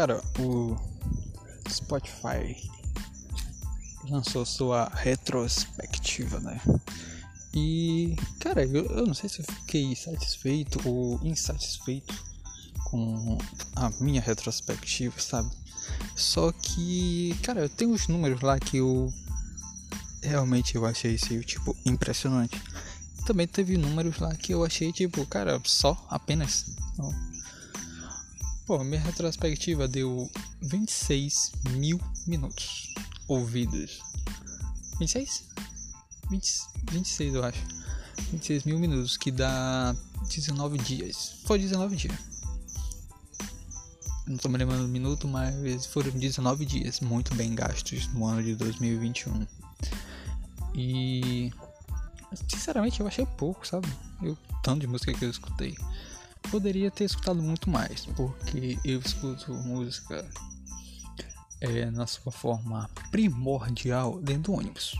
Cara, o Spotify lançou sua retrospectiva, né? E, cara, eu, eu não sei se eu fiquei satisfeito ou insatisfeito com a minha retrospectiva, sabe? Só que, cara, tem uns números lá que eu realmente eu achei isso, tipo, impressionante. Também teve números lá que eu achei, tipo, cara, só, apenas. Não. Pô, minha retrospectiva deu 26 mil minutos ouvidos. 26? 20, 26 eu acho. 26 mil minutos, que dá 19 dias. Foi 19 dias. Não tô me lembrando do minuto, mas foram 19 dias muito bem gastos no ano de 2021. E sinceramente eu achei pouco, sabe? O tanto de música que eu escutei. Poderia ter escutado muito mais, porque eu escuto música é, na sua forma primordial dentro do ônibus.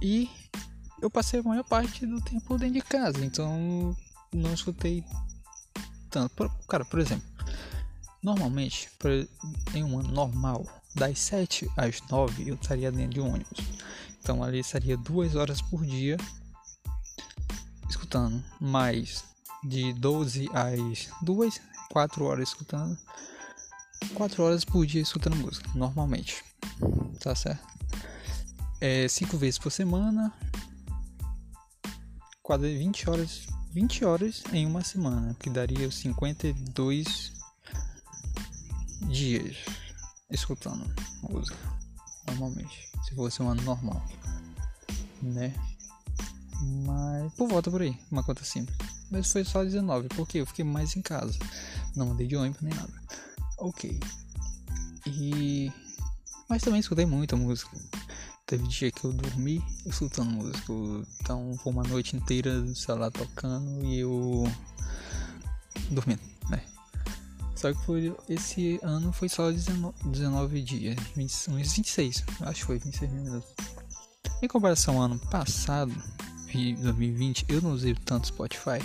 E eu passei a maior parte do tempo dentro de casa, então não escutei tanto. Cara, por exemplo, Normalmente, em um ano normal, das 7 às 9 eu estaria dentro de um ônibus. Então ali estaria duas horas por dia escutando, mais de 12 às 2, 4 horas escutando, 4 horas por dia escutando música, normalmente. Tá certo? É 5 vezes por semana, quase 20 horas, 20 horas em uma semana, que daria 52 dias escutando música, normalmente, se fosse um ano normal, né? Mas por volta por aí, uma conta simples. Mas foi só 19, porque eu fiquei mais em casa, não andei de ônibus nem nada. Ok. E. Mas também escutei muita música. Teve dia que eu dormi escutando música. Então foi uma noite inteira, sei lá, tocando e eu. dormindo. Só que foi, esse ano foi só 19, 19 dias, 20, uns 26, acho que foi 26 minutos. Em comparação ao ano passado, 2020, eu não usei tanto Spotify.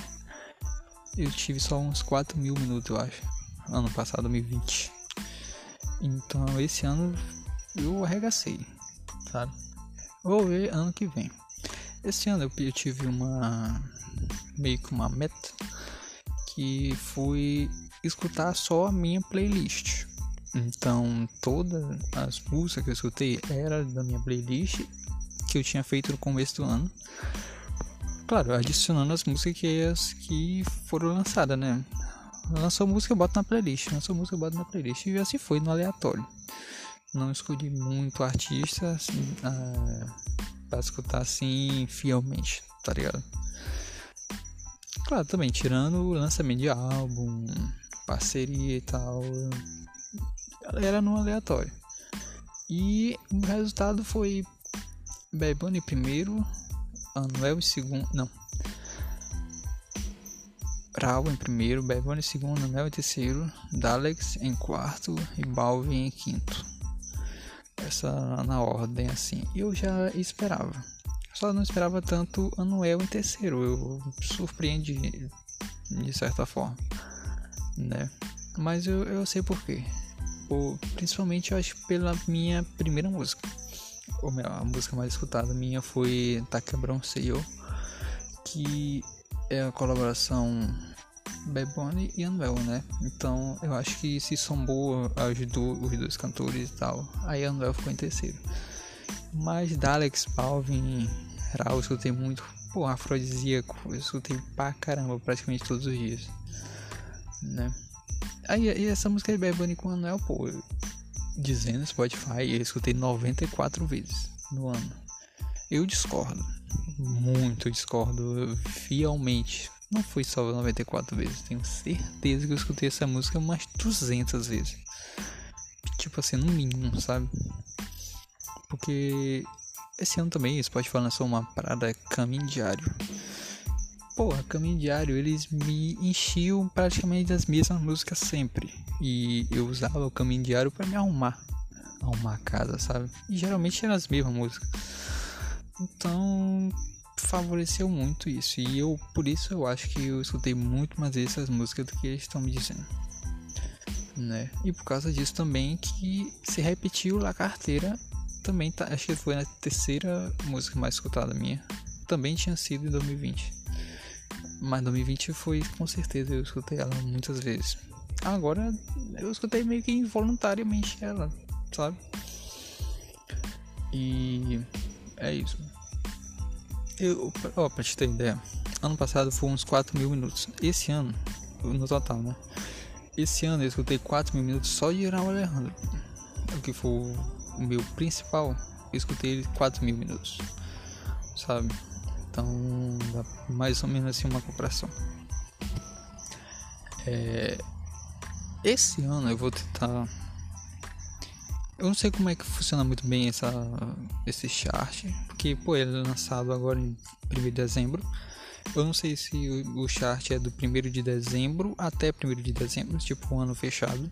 Eu tive só uns 4 mil minutos, eu acho. Ano passado, 2020. Então, esse ano eu arregacei, sabe? Vou ver ano que vem. Esse ano eu, tive uma. meio que uma meta que foi escutar só a minha playlist. Então, todas as músicas que eu escutei era da minha playlist que eu tinha feito no começo do ano. Claro, adicionando as músicas que, foram lançadas, né? Lançou música, eu boto na playlist. Lançou música, eu boto na playlist. E assim foi, no aleatório. Não escolhi muito artista assim, uh, pra escutar assim fielmente, tá ligado? Claro, também tirando o lançamento de álbum, parceria e tal. Era no aleatório. E o resultado foi em primeiro, Anuel em segundo. Não. Raul em primeiro, Bebone em segundo, Anuel em terceiro, Dalex em quarto e Balvin em quinto. Essa na ordem assim. Eu já esperava. Só não esperava tanto Anuel em terceiro. Eu surpreendi de certa forma né? Mas eu, eu sei porquê. Principalmente eu acho pela minha primeira música. A música mais escutada minha foi Tá Quebrão que é a colaboração Bunny e Anuel, né? Então eu acho que se sombou ajudou os dois cantores e tal. Aí Anuel ficou em terceiro. Mas Dalex, Balvin, Raul, eu escutei muito. Pô, afrodisíaco, eu escutei pra caramba praticamente todos os dias né? Aí, e essa música de Bunny com Anuel, pô, dizendo Spotify, eu escutei 94 vezes no ano. Eu discordo, muito discordo, fielmente. Não foi só 94 vezes, tenho certeza que eu escutei essa música umas 200 vezes. Tipo assim, no mínimo, sabe? Porque esse ano também Spotify lançou uma parada caminho diário porra, caminho diário, eles me enchiam praticamente das mesmas músicas sempre. E eu usava o caminho diário para me arrumar. Arrumar a casa, sabe? E geralmente eram as mesmas músicas. Então favoreceu muito isso. E eu, por isso, eu acho que eu escutei muito mais essas músicas do que eles estão me dizendo. né? E por causa disso também que se repetiu La Carteira, também tá, acho que foi a terceira música mais escutada minha. Também tinha sido em 2020. Mas 2020 foi com certeza eu escutei ela muitas vezes. Agora eu escutei meio que involuntariamente ela, sabe? E é isso. Eu, ó, pra te ter ideia, ano passado foi uns 4 mil minutos. Esse ano, no total, né? Esse ano eu escutei 4 mil minutos só de Raul Alejandro. O que foi o meu principal, eu escutei ele 4 mil minutos. Sabe? Então, dá mais ou menos assim uma comparação. É, esse ano eu vou tentar. Eu não sei como é que funciona muito bem essa, esse chart, porque pô, ele é lançado agora em 1 de dezembro. Eu não sei se o, o chart é do 1 de dezembro até 1 de dezembro, tipo um ano fechado,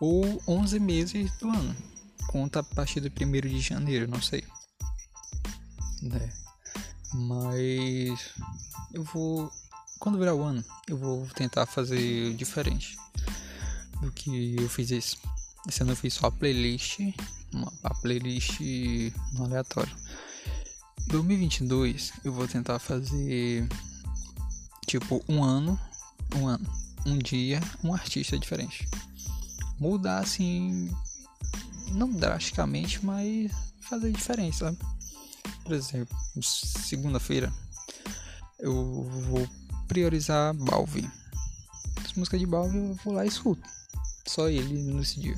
ou 11 meses do ano. Conta a partir do 1 de janeiro, não sei. É. Mas eu vou. Quando virar o ano, eu vou tentar fazer diferente do que eu fiz esse. Esse ano eu fiz só a playlist, uma, a playlist no aleatório. 2022 eu vou tentar fazer tipo um ano, um ano, um dia, um artista diferente. Mudar assim, não drasticamente, mas fazer diferente, sabe? Por exemplo, segunda-feira eu vou priorizar Balvin. As músicas de Balvin eu vou lá e escuto. Só ele nesse dia.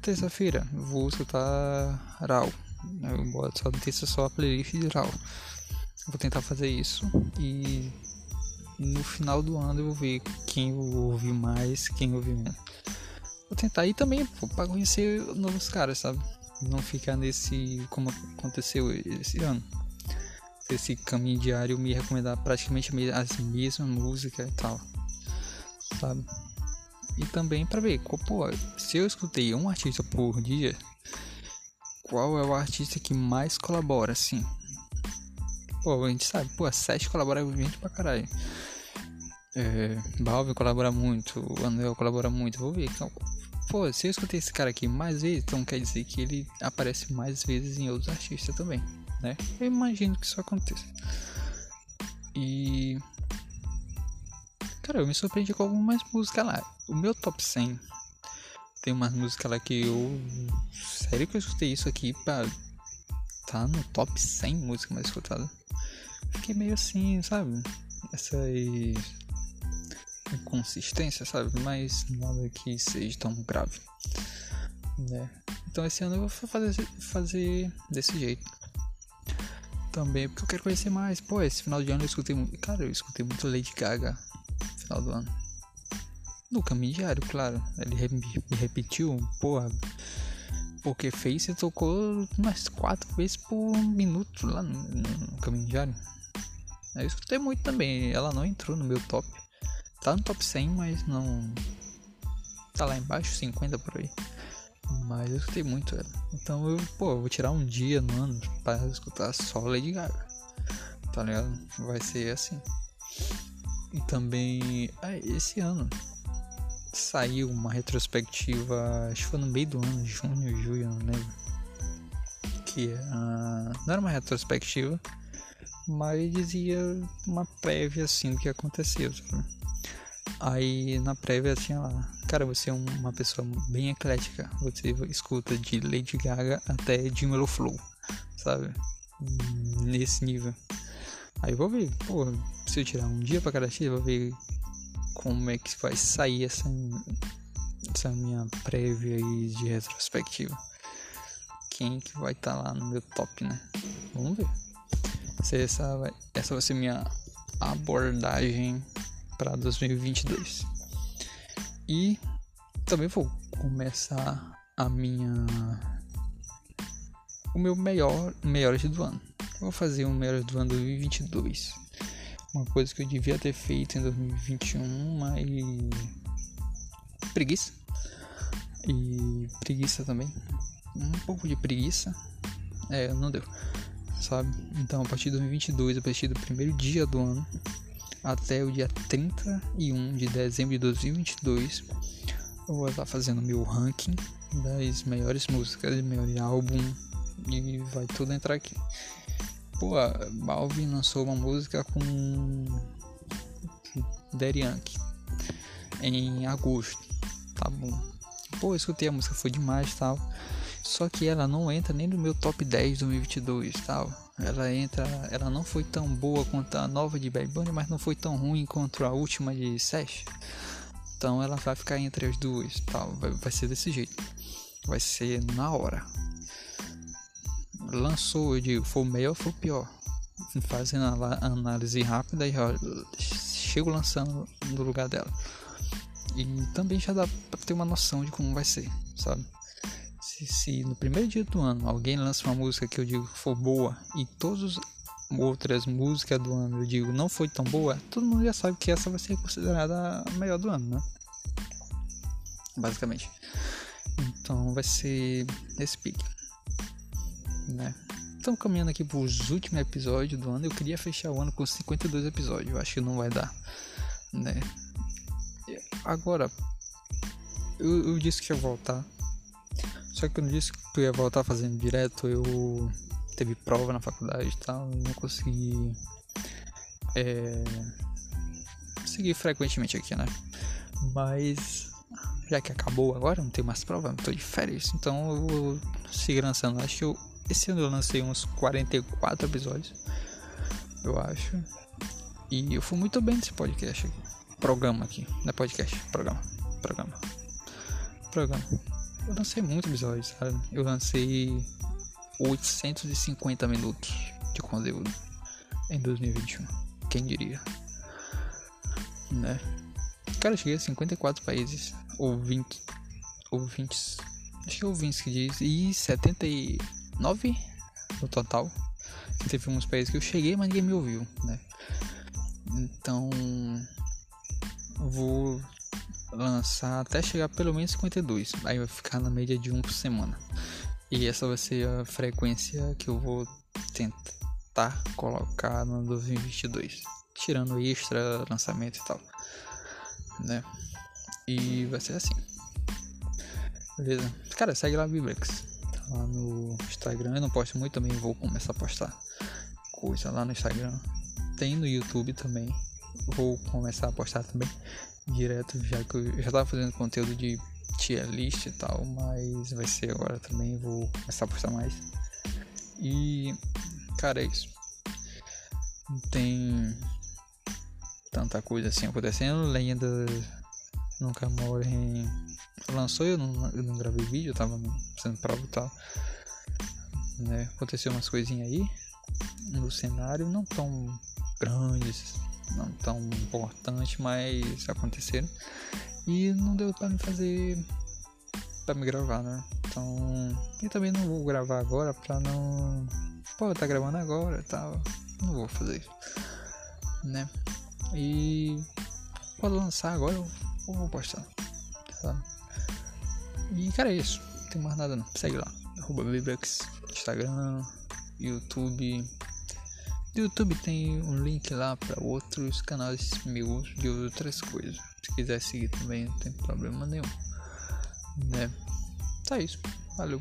Terça-feira, vou escutar Rau. Eu boto só terça só a playlist de Rau. Vou tentar fazer isso e no final do ano eu vou ver quem eu ouvi mais, quem eu ouvi menos. Vou tentar ir também para conhecer novos caras, sabe? Não ficar nesse como aconteceu esse ano. Esse caminho diário me recomendar praticamente as mesmas músicas e tal, sabe? E também para ver, pô, se eu escutei um artista por dia, qual é o artista que mais colabora, assim? Pô, a gente sabe, pô, a Sete colabora gente pra caralho. É, Balvin colabora muito, o Anel colabora muito, vou ver. Pô, se eu escutei esse cara aqui mais vezes, então quer dizer que ele aparece mais vezes em outros artistas também, né? Eu imagino que isso aconteça. E Cara, eu me surpreendi com algumas músicas lá. O meu top 100 tem umas músicas lá que eu. Sério que eu escutei isso aqui pra. Tá no top 100 música mais escutada. Fiquei meio assim, sabe? Essa inconsistência, sabe? Mas nada que seja tão grave. Né? Então esse ano eu vou fazer, fazer desse jeito. Também porque eu quero conhecer mais. Pô, esse final de ano eu escutei muito. Cara, eu escutei muito Lady Gaga final do ano. No caminho diário, claro. Ele me repetiu, porra. Porque Face tocou umas quatro vezes por minuto lá no, no caminho diário. Eu escutei muito também. Ela não entrou no meu top. Tá no top 100, mas não. Tá lá embaixo, 50 por aí. Mas eu escutei muito ela. Então eu, pô, eu vou tirar um dia no ano para escutar só Lady Gaga. Tá ligado? Vai ser assim. E também ah, esse ano saiu uma retrospectiva, acho que foi no meio do ano, junho, julho, não lembro. Que uh, não era uma retrospectiva, mas dizia uma prévia assim do que aconteceu. Sabe? Aí na prévia tinha lá, cara, você é uma pessoa bem eclética, você escuta de Lady Gaga até Jimmy Flow, sabe? Nesse nível. Aí vou ver, pô, se eu tirar um dia pra cada artista, vou ver como é que vai sair essa, essa minha prévia aí de retrospectiva. Quem que vai estar tá lá no meu top, né? Vamos ver. Essa, vai, essa vai ser minha abordagem para 2022. E também vou começar a minha o meu melhor melhores do ano. Eu vou fazer um melhor do ano 2022. Uma coisa que eu devia ter feito em 2021, mas preguiça. E preguiça também. Um pouco de preguiça. É, não deu. Sabe? Então, a partir de 2022, a partir do primeiro dia do ano até o dia 31 de dezembro de 2022, Eu vou estar fazendo meu ranking das melhores músicas, melhor álbum e vai tudo entrar aqui. Pô, Balvin lançou uma música com Daddy em agosto, tá bom. Pô, eu escutei a música, foi demais tal. Só que ela não entra nem no meu top 10 2022 tal. Ela entra, ela não foi tão boa quanto a nova de Bad Bunny, mas não foi tão ruim quanto a última de Sesh. Então ela vai ficar entre as duas, tal. Vai, vai ser desse jeito. Vai ser na hora. Lançou, eu digo, foi melhor ou foi pior? Fazendo a análise rápida e chego lançando no lugar dela. E também já dá pra ter uma noção de como vai ser, sabe? Se, se no primeiro dia do ano alguém lança uma música que eu digo for boa e todas as outras músicas do ano eu digo não foi tão boa, todo mundo já sabe que essa vai ser considerada a melhor do ano, né? Basicamente. Então vai ser esse pique, né? Estamos caminhando aqui para os últimos episódios do ano. Eu queria fechar o ano com 52 episódios. Eu acho que não vai dar, né? Agora, eu, eu disse que ia voltar. Só que eu não disse que eu ia voltar fazendo direto. Eu teve prova na faculdade e tal. não consegui é, seguir frequentemente aqui, né? Mas já que acabou agora, não tem mais prova, tô de férias, então eu vou seguir lançando. Acho que eu, esse ano eu lancei uns 44 episódios, eu acho. E eu fui muito bem nesse podcast aqui programa aqui, não é podcast, programa, programa, programa. Eu lancei muitos episódios, sabe? Eu lancei 850 minutos de conteúdo em 2021. Quem diria? Né? Cara, eu cheguei a 54 países, ouvintes, ouvintes, acho que é ouvintes que diz, e 79 no total. Teve uns países que eu cheguei, mas ninguém me ouviu, né? Então, vou lançar até chegar pelo menos 52. Aí vai ficar na média de um por semana. E essa vai ser a frequência que eu vou tentar colocar no 2022. Tirando extra, lançamento e tal. Né? E vai ser assim. Beleza? Cara, segue lá Biblex. Tá lá no Instagram. Eu não posto muito também, vou começar a postar coisa lá no Instagram. Tem no YouTube também vou começar a postar também direto, já que eu já tava fazendo conteúdo de tier list e tal, mas vai ser agora também, vou começar a postar mais. E cara, é isso. Não tem tanta coisa assim acontecendo, lenda nunca morre lançou eu não, eu não gravei vídeo, eu tava sendo prova e tal. Né? Aconteceu umas coisinhas aí no cenário, não tão grandes, não tão importante, mas aconteceram. E não deu para me fazer para me gravar, né? Então, e também não vou gravar agora pra não pô, tá gravando agora, tal. Não vou fazer né? E quando lançar agora eu vou postar, tá? E cara, é isso. Não tem mais nada não. Segue lá. Arroba Instagram, YouTube, no YouTube tem um link lá para outros canais meus de outras coisas. Se quiser seguir também, não tem problema nenhum. Né? Tá isso. Valeu.